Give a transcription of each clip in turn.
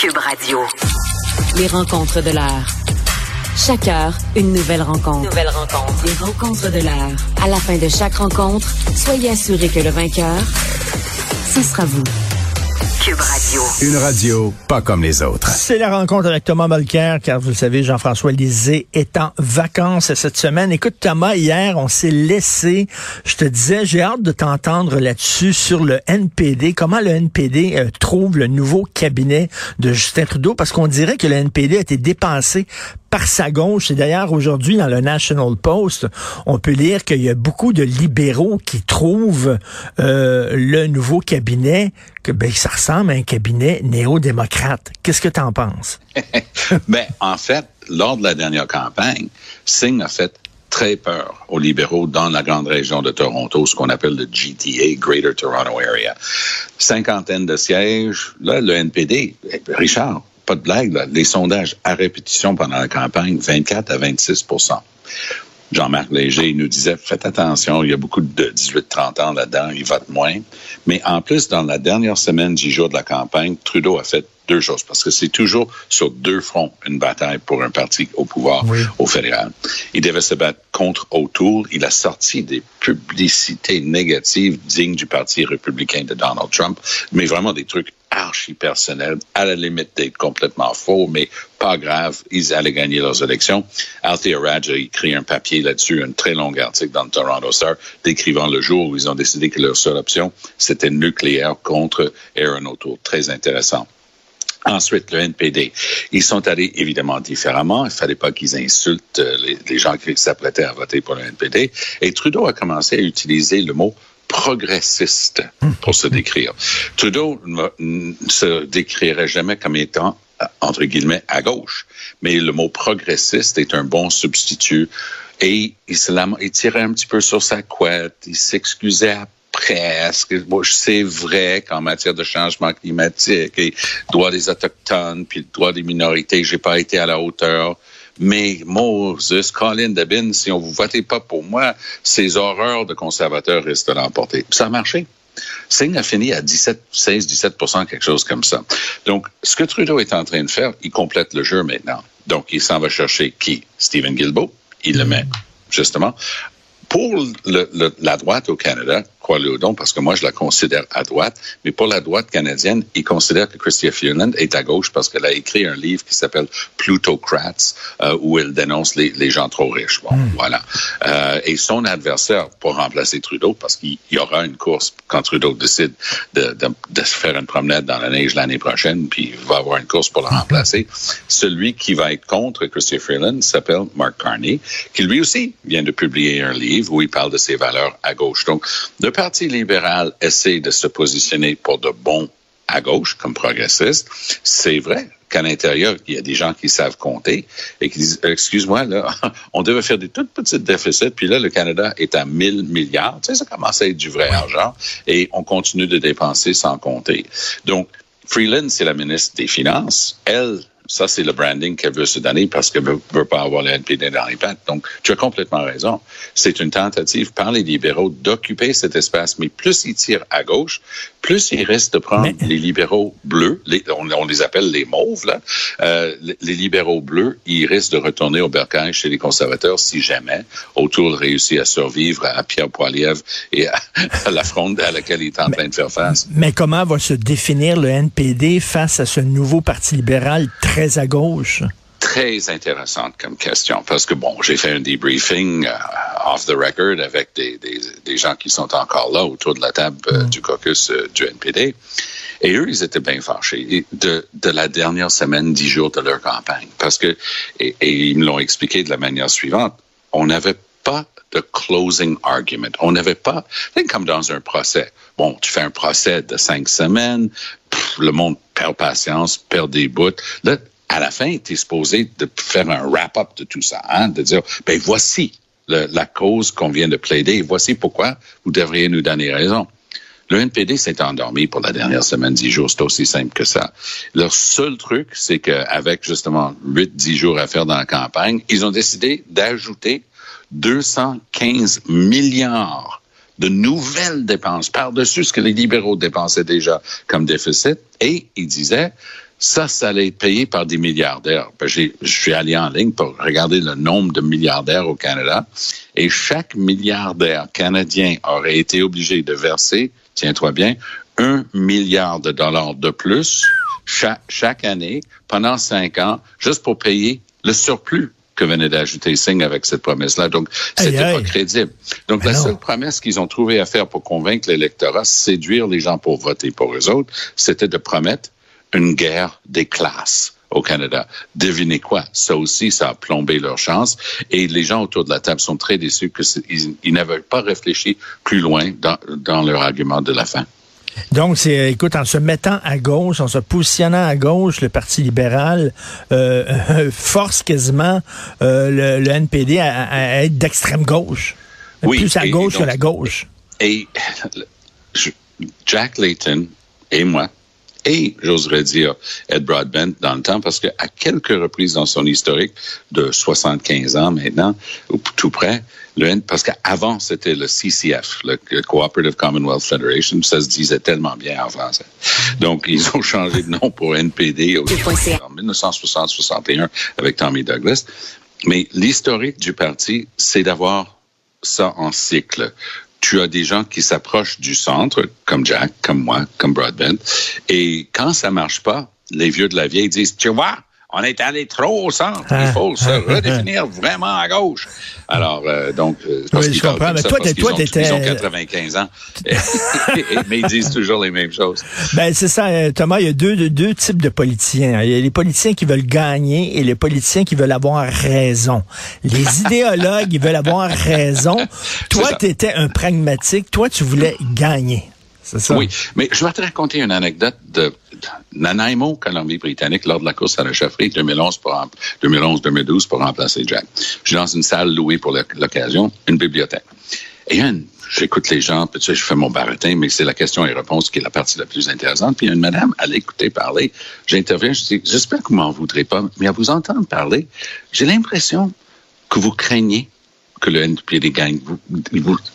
Cube Radio. Les rencontres de l'heure. Chaque heure, une nouvelle rencontre. Nouvelle rencontre. Les rencontres de l'heure. À la fin de chaque rencontre, soyez assurés que le vainqueur, ce sera vous. Cube Radio. Une radio pas comme les autres. C'est la rencontre avec Thomas Mulcair, car vous le savez, Jean-François Lisée est en vacances cette semaine. Écoute, Thomas, hier, on s'est laissé, je te disais, j'ai hâte de t'entendre là-dessus sur le NPD, comment le NPD euh, trouve le nouveau cabinet de Justin Trudeau, parce qu'on dirait que le NPD a été dépensé par sa gauche. Et d'ailleurs, aujourd'hui, dans le National Post, on peut lire qu'il y a beaucoup de libéraux qui trouvent euh, le nouveau cabinet que ben, ça ressemble à un cabinet néo-démocrate. Qu'est-ce que tu en penses? ben, en fait, lors de la dernière campagne, Singh a fait très peur aux libéraux dans la grande région de Toronto, ce qu'on appelle le GTA, Greater Toronto Area. Cinquantaine de sièges. Là, le NPD, Richard, pas de blague, les sondages à répétition pendant la campagne, 24 à 26% Jean-Marc Léger nous disait, faites attention, il y a beaucoup de 18-30 ans là-dedans, ils votent moins. Mais en plus, dans la dernière semaine, dix jours de la campagne, Trudeau a fait deux choses, parce que c'est toujours sur deux fronts une bataille pour un parti au pouvoir au fédéral. Il devait se battre contre O'Toole. Il a sorti des publicités négatives dignes du Parti républicain de Donald Trump, mais vraiment des trucs archi personnels, à la limite d'être complètement faux, mais pas grave, ils allaient gagner leurs élections. Althea Raj a écrit un papier là-dessus, un très long article dans le Toronto Star, décrivant le jour où ils ont décidé que leur seule option, c'était nucléaire contre Aaron O'Toole. Très intéressant. Ensuite, le NPD. Ils sont allés évidemment différemment. Il fallait pas qu'ils insultent euh, les, gens qui s'apprêtaient à voter pour le NPD. Et Trudeau a commencé à utiliser le mot progressiste pour se décrire. Trudeau ne se décrirait jamais comme étant euh, entre guillemets à gauche, mais le mot progressiste est un bon substitut. Et il, se il tirait un petit peu sur sa couette, il s'excusait presque. C'est vrai qu'en matière de changement climatique et droit des autochtones puis droit des minorités, j'ai pas été à la hauteur. Mais Moses, Colin Debin, si on vous votez pas pour moi, ces horreurs de conservateurs restent de l'emporter. Ça a marché. Singh a fini à 17, 16, 17% quelque chose comme ça. Donc, ce que Trudeau est en train de faire, il complète le jeu maintenant. Donc, il s'en va chercher qui? Stephen Guilbeault. Il le met, justement. Pour la droite au Canada, non, parce que moi, je la considère à droite, mais pour la droite canadienne, il considère que Christia Freeland est à gauche parce qu'elle a écrit un livre qui s'appelle Plutocrats, euh, où elle dénonce les, les, gens trop riches. Bon, Hmm. voilà. Euh, et son adversaire pour remplacer Trudeau, parce qu'il y aura une course quand Trudeau décide de, de, de se faire une promenade dans la neige l'année prochaine, puis il va avoir une course pour le remplacer. Celui qui va être contre Christia Freeland s'appelle Mark Carney, qui lui aussi vient de publier un livre où il parle de ses valeurs à gauche. Donc, le Parti libéral essaie de se positionner pour de bons à gauche comme progressiste. C'est vrai qu'à l'intérieur, il y a des gens qui savent compter et qui disent, excuse-moi, là, on devait faire des toutes petites déficits, puis là, le Canada est à 1000 milliards. Tu sais, ça commence à être du vrai argent et on continue de dépenser sans compter. Donc, Freeland, c'est la ministre des Finances. Elle, ça, c'est le branding qu'elle veut se donner parce qu'elle ne veut pas avoir le NPD dans les pattes. Donc, tu as complètement raison. C'est une tentative par les libéraux d'occuper cet espace. Mais plus ils tirent à gauche, plus ils risquent de prendre Mais- les libéraux bleus. Les, on, on les appelle les mauves, là. Euh, les, libéraux bleus, ils risquent de retourner au bercail chez les conservateurs si jamais O'Toole réussit à survivre à Pierre Poilievre et à, à la fronde à laquelle il est en train de faire face. Mais comment va se définir le NPD face à ce nouveau parti libéral très à gauche? très intéressante comme question parce que bon, j'ai fait un debriefing euh, off the record avec des, des, des, gens qui sont encore là autour de la table euh, du caucus euh, du NPD. Et eux, ils étaient bien fâchés de, de la dernière semaine, dix jours de leur campagne. Parce que, et, et ils me l'ont expliqué de la manière suivante, on n'avait pas de closing argument. On n'avait pas, c'est comme dans un procès. Bon, tu fais un procès de cinq semaines, pff, le monde perd patience, perd des bouts. Là, à la fin, tu es supposé de faire un wrap-up de tout ça, hein, de dire, ben voici la cause qu'on vient de plaider, voici pourquoi vous devriez nous donner raison. Le NPD s'est endormi pour la dernière semaine, dix jours. C'est aussi simple que ça. Leur seul truc, c'est qu'avec justement huit, dix jours à faire dans la campagne, ils ont décidé d'ajouter 215 milliards de nouvelles dépenses par-dessus ce que les libéraux dépensaient déjà comme déficit. Et ils disaient, Ça, ça allait être payé par des milliardaires. Ben, je suis allé en ligne pour regarder le nombre de milliardaires au Canada et chaque milliardaire canadien aurait été obligé de verser, tiens-toi bien, un milliard de dollars de plus chaque, chaque année pendant cinq ans juste pour payer le surplus que venait d'ajouter Singh avec cette promesse-là. Donc, c'était pas crédible. Donc, la seule promesse qu'ils ont trouvé à faire pour convaincre l'électorat, séduire les gens pour voter pour eux autres, c'était de promettre une guerre des classes au Canada. Devinez quoi? Ça aussi, ça a plombé leur chance. Et les gens autour de la table sont très déçus qu'ils ils, n'avaient pas réfléchi plus loin dans, dans leur argument de la fin. Donc, c'est, écoute, en se mettant à gauche, en se positionnant à gauche, le Parti libéral euh, force quasiment euh, le, le, NPD à, à être d'extrême gauche. Oui, plus à gauche que la gauche. Et Jack Layton et moi, et j'oserais dire Ed Broadbent dans le temps, parce qu'à quelques reprises dans son historique de 75 ans maintenant, ou tout près, le, parce qu'avant c'était le CCF, le Cooperative Commonwealth Federation, ça se disait tellement bien en français. Donc ils ont changé de nom pour NPD en 1960-61 avec Tommy Douglas. Mais l'historique du parti, c'est d'avoir ça en cycle tu as des gens qui s'approchent du centre, comme Jack, comme moi, comme Broadbent, et quand ça marche pas, les vieux de la vieille disent, tu vois, on est allé trop au centre. Il ah. faut se redéfinir vraiment à gauche. Alors, euh, donc, euh, parce oui, je comprends. Mais toi, toi, t'étais... Ils ont 95 ans. mais ils disent toujours les mêmes choses. Ben, c'est ça, euh, Thomas. Il y a deux, deux, types de politiciens. Il y a les politiciens qui veulent gagner et les politiciens qui veulent avoir raison. Les idéologues, ils veulent avoir raison. Toi, t'étais un pragmatique. Toi, tu voulais gagner. Oui, mais je vais te raconter une anecdote de Nanaimo, Colombie-Britannique, lors de la course à la chefferie 2011-2012 pour remplacer Jack. Je suis dans une salle louée pour l'occasion, une bibliothèque. Et j'écoute les gens, puis tu je fais mon baratin, mais c'est la question et réponse qui est la partie la plus intéressante. Puis une madame, elle écouté parler. J'interviens, je dis, j'espère que vous m'en voudrez pas, mais à vous entendre parler, j'ai l'impression que vous craignez que le NPD gagne.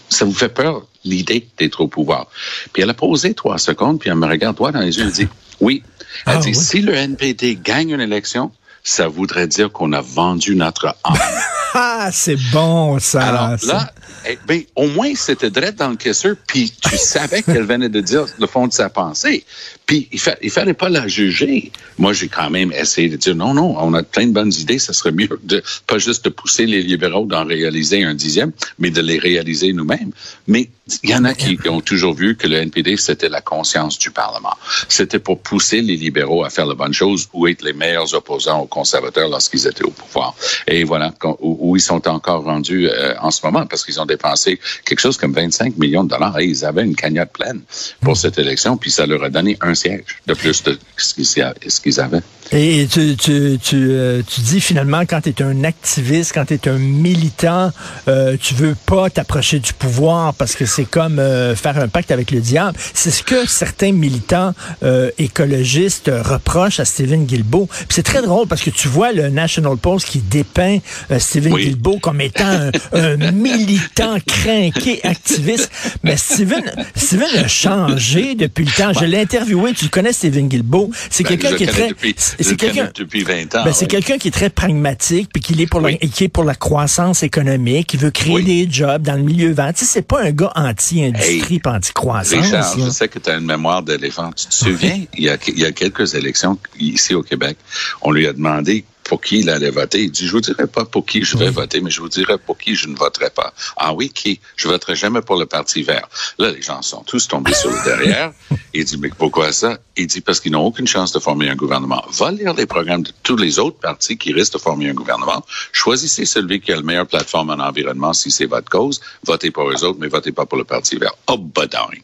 ça vous fait peur, l'idée d'être au pouvoir. Puis elle a posé trois secondes, puis elle me regarde droit dans les yeux, elle dit, oui. Elle ah, dit, si le NPD gagne une élection, ça voudrait dire qu'on a vendu notre âme. ah, c'est bon, ça. Alors là, eh, ben, au moins, c'était direct dans le caisseur, puis tu savais qu'elle venait de dire le fond de sa pensée. Puis il, fa il fallait pas la juger. Moi, j'ai quand même essayé de dire non, non, on a plein de bonnes idées. Ça serait mieux de pas juste de pousser les libéraux d'en réaliser un dixième, mais de les réaliser nous-mêmes. Mais il y en a qui ont toujours vu que le NPD, c'était la conscience du Parlement. C'était pour pousser les libéraux à faire la bonne chose ou être les meilleurs opposants aux conservateurs lorsqu'ils étaient au pouvoir. Et voilà où, ils sont encore rendus euh, en ce moment parce qu'ils ont dépensé quelque chose comme 25 millions de dollars. Et ils avaient une cagnotte pleine pour cette élection, puis ça leur a donné un siège de plus de ce qu'ils avaient. Et tu, tu, tu, euh, tu dis finalement, quand tu es un activiste, quand tu es un militant, euh, tu veux pas t'approcher du pouvoir parce que c'est comme euh, faire un pacte avec le diable. C'est ce que certains militants euh, écologistes reprochent à Stephen Guilbeault. C'est très drôle parce que tu vois le National Post qui dépeint Stephen oui. Guilbeault comme étant un, un militant craqué, activiste. Mais Stephen, Stephen a changé depuis le temps. Je l'ai interviewé. Tu connais Stephen Guilbeault. C'est ben, quelqu'un qui est très c'est quelqu'un depuis 20 ans. Ben, c'est quelqu'un qui est très pragmatique puis qui est pour la, qui est pour la croissance économique, qui veut créer des jobs dans le milieu vent. Tu sais, c'est pas un gars anti-industrie, hey, anti-croissance. Richard, je sais que tu as une mémoire d'éléphant. Tu te souviens, il y, a, il y a quelques élections ici au Québec, on lui a demandé pour qui il allait voter. Il dit, je vous dirai pas pour qui je vais voter, mais je vous dirai pour qui je ne voterai pas. Ah oui, qui? Je voterai jamais pour le Parti vert. Là, les gens sont tous tombés sur le derrière. Il dit, mais pourquoi ça? Il dit, parce qu'ils n'ont aucune chance de former un gouvernement. Va lire les programmes de tous les autres partis qui risquent de former un gouvernement. Choisissez celui qui a la meilleure plateforme en environnement si c'est votre cause. Votez pour eux autres, mais votez pas pour le Parti vert. Oh, badang.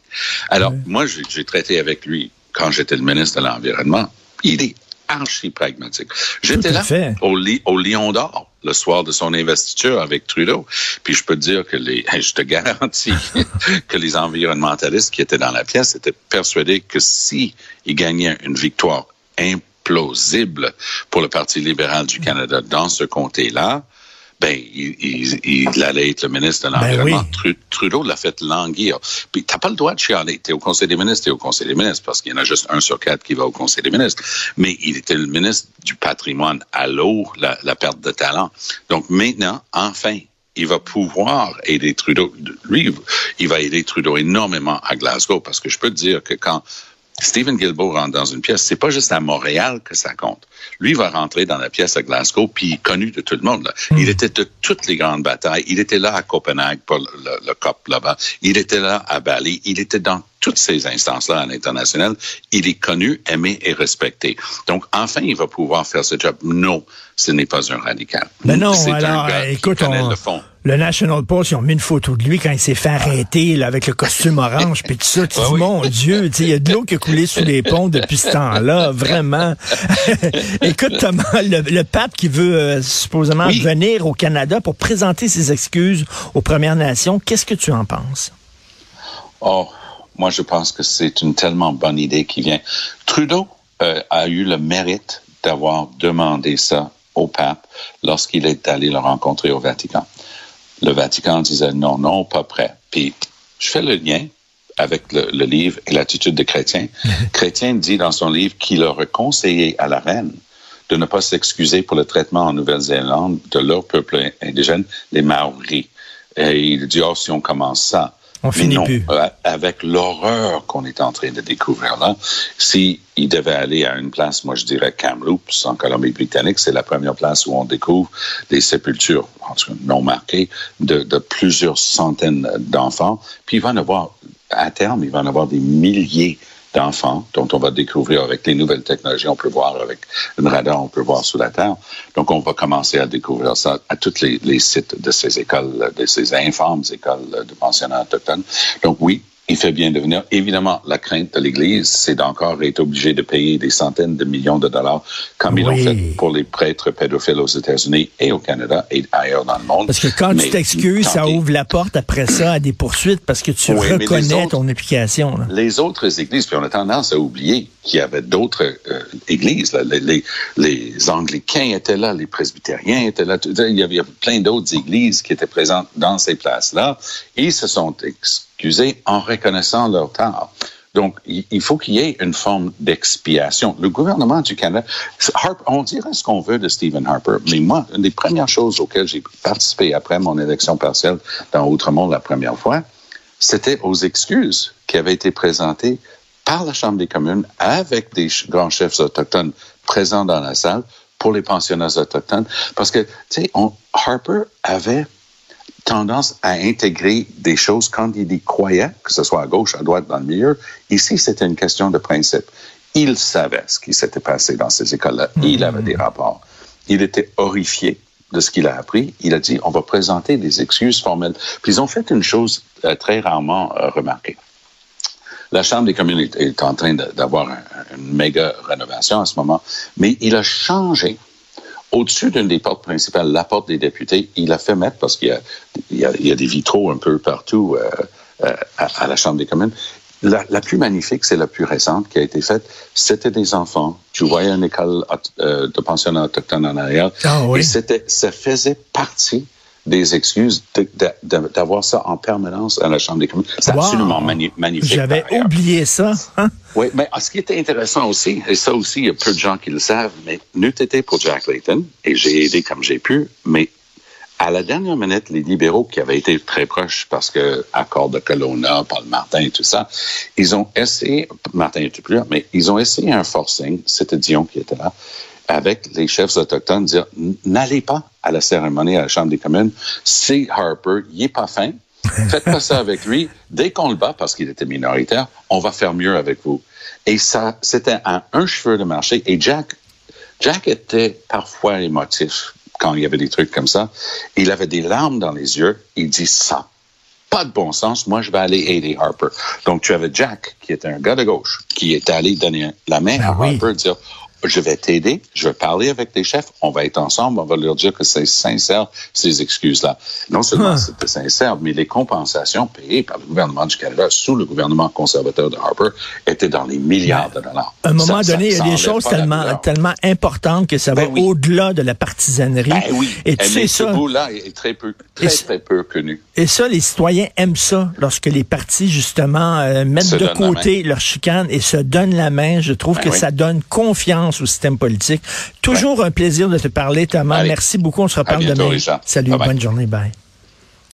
Alors, moi, j'ai traité avec lui quand j'étais le ministre de l'Environnement. Il est archi pragmatique. J'étais là au, au Lion d'Or le soir de son investiture avec Trudeau. Puis je peux te dire que les, je te garantis que les environnementalistes qui étaient dans la pièce étaient persuadés que si il gagnait une victoire implausible pour le Parti libéral du Canada dans ce comté-là, ben, il, il, il, allait être le ministre de l'Environnement. Ben oui. Trudeau l'a fait languir. Puis t'as pas le droit de chialer. T'es au Conseil des ministres, t'es au Conseil des ministres, parce qu'il y en a juste un sur quatre qui va au Conseil des ministres. Mais il était le ministre du patrimoine à l'eau, la, la perte de talent. Donc maintenant, enfin, il va pouvoir aider Trudeau. Lui, il va aider Trudeau énormément à Glasgow, parce que je peux te dire que quand Stephen Guilbeault rentre dans une pièce, c'est pas juste à Montréal que ça compte. Lui va rentrer dans la pièce à Glasgow, puis connu de tout le monde. Là. Hmm. Il était de toutes les grandes batailles. Il était là à Copenhague pour le, le COP là-bas. Il était là à Bali. Il était dans toutes ces instances-là à l'international. Il est connu, aimé et respecté. Donc, enfin, il va pouvoir faire ce job. Non, ce n'est pas un radical. Mais non, alors, écoute, on, le fond le National Post, ils ont mis une photo de lui quand il s'est fait arrêter là, avec le costume orange, puis tout ça. Tu dis, mon Dieu, il y a de l'eau qui a coulé sous les ponts depuis ce temps-là, vraiment. Écoute, Thomas, le, pape qui veut euh, supposément venir au Canada pour présenter ses excuses aux Premières Nations, qu'est-ce que tu en penses? Oh, moi, je pense que c'est une tellement bonne idée qui vient. Trudeau euh, a eu le mérite d'avoir demandé ça au pape lorsqu'il est allé le rencontrer au Vatican le Vatican disait non, non, pas prêt. Puis je fais le lien avec le, livre et l'attitude des chrétiens. Chrétien dit dans son livre qu'il aurait conseillé à la reine de ne pas s'excuser pour le traitement en Nouvelle-Zélande de leur peuple indigène, les Maoris. Et il dit, oh, si on commence ça, on finit plus. Euh, avec l'horreur qu'on est en train de découvrir là, si il devait aller à une place, moi je dirais Kamloops en Colombie-Britannique, c'est la première place où on découvre des sépultures non marquées de, de plusieurs centaines d'enfants. Puis il va en avoir, à terme, il va en avoir des milliers d'enfants dont on va découvrir avec les nouvelles technologies. On peut voir avec une radar, on peut voir sous la terre. Donc, on va commencer à découvrir ça à tous les, les sites de ces écoles, de ces infâmes écoles de pensionnats autochtones. Donc, oui, il fait bien de venir. Évidemment, la crainte de l'Église, c'est d'encore être obligé de payer des centaines de millions de dollars, comme ils l'ont fait pour les prêtres pédophiles aux États-Unis et au Canada et ailleurs dans le monde. Parce que quand tu t'excuses, ça ouvre la porte après ça à des poursuites parce que tu reconnais ton application. Les autres églises, puis on a tendance à oublier qu'il y avait d'autres euh, églises. Les, les, les, Anglicains étaient là, les presbytériens étaient là. Il y avait plein d'autres églises qui étaient présentes dans ces places-là. Ils se sont en reconnaissant leur tort. Donc, il faut qu'il y ait une forme d'expiation. Le gouvernement du Canada, on dirait ce qu'on veut de Stephen Harper, mais moi, une des premières choses auxquelles j'ai participé après mon élection partielle dans Outremont la première fois, c'était aux excuses qui avaient été présentées par la Chambre des communes avec des grands chefs autochtones présents dans la salle pour les pensionnats autochtones. Parce que, tu sais, Harper avait tendance à intégrer des choses quand il y croyait, que ce soit à gauche, à droite, dans le milieu. Ici, c'était une question de principe. Il savait ce qui s'était passé dans ces écoles-là. Il avait des rapports. Il était horrifié de ce qu'il a appris. Il a dit, on va présenter des excuses formelles. Puis ils ont fait une chose euh, très rarement euh, remarquée. La Chambre des communes est, en train d'avoir une méga rénovation en ce moment, mais il a changé au-dessus d'une des portes principales, la porte des députés, il a fait mettre, parce qu'il y a, il y a, il y a des vitraux un peu partout euh, euh, à, à, la Chambre des communes, la, la plus magnifique, c'est la plus récente qui a été faite. C'était des enfants. Tu voyais une école euh, de pensionnat autochtone en arrière. Ah, oui. Et c'était, ça faisait partie des excuses d'avoir ça en permanence à la Chambre des communes. C'est absolument magnifique. J'avais oublié ça. Hein? Oui, mais ce qui était intéressant aussi, et ça aussi, il y a peu de gens qui le savent, mais n'eût été pour Jack Layton, et j'ai aidé comme j'ai pu, mais à la dernière minute, les libéraux qui avaient été très proches parce que accord de Colonna, Paul Martin et tout ça, ils ont essayé, Martin n'était plus là, mais ils ont essayé un forcing, c'était Dion qui était là, avec les chefs autochtones, dire n'allez pas à la cérémonie à la Chambre des communes. C'est Harper, il est pas fin. Faites pas ça avec lui. Dès qu'on le bat parce qu'il était minoritaire, on va faire mieux avec vous. Et ça, c'était un, un cheveu de marché. Et Jack, Jack était parfois émotif quand il y avait des trucs comme ça. Il avait des larmes dans les yeux. Il dit ça. Pas de bon sens. Moi, je vais aller aider Harper. Donc, tu avais Jack, qui était un gars de gauche, qui était allé donner la main à ben Harper, dire je vais t'aider, je vais parler avec les chefs, on va être ensemble, on va leur dire que c'est sincère, ces excuses-là. Non seulement Ah. c'était sincère, mais les compensations payées par le gouvernement du Canada sous le gouvernement conservateur de Harper étaient dans les milliards de dollars. À un moment Ça- donné, il y a des choses tellement, tellement importantes que ça va Ben oui. au-delà de la partisanerie. Ben oui, Et tu mais sais ce ça. bout-là est très peu, très, c'est- très peu connu. Et ça, les citoyens aiment ça lorsque les partis, justement, euh, mettent Se de côté leur chicane et se donnent la main. Je trouve Ben que oui. ça donne confiance au système politique. Toujours un plaisir de te parler, Thomas. Allez. Merci beaucoup. On se reparle bientôt, demain. Richard. Salut, Bye bye. bonne journée. Bye.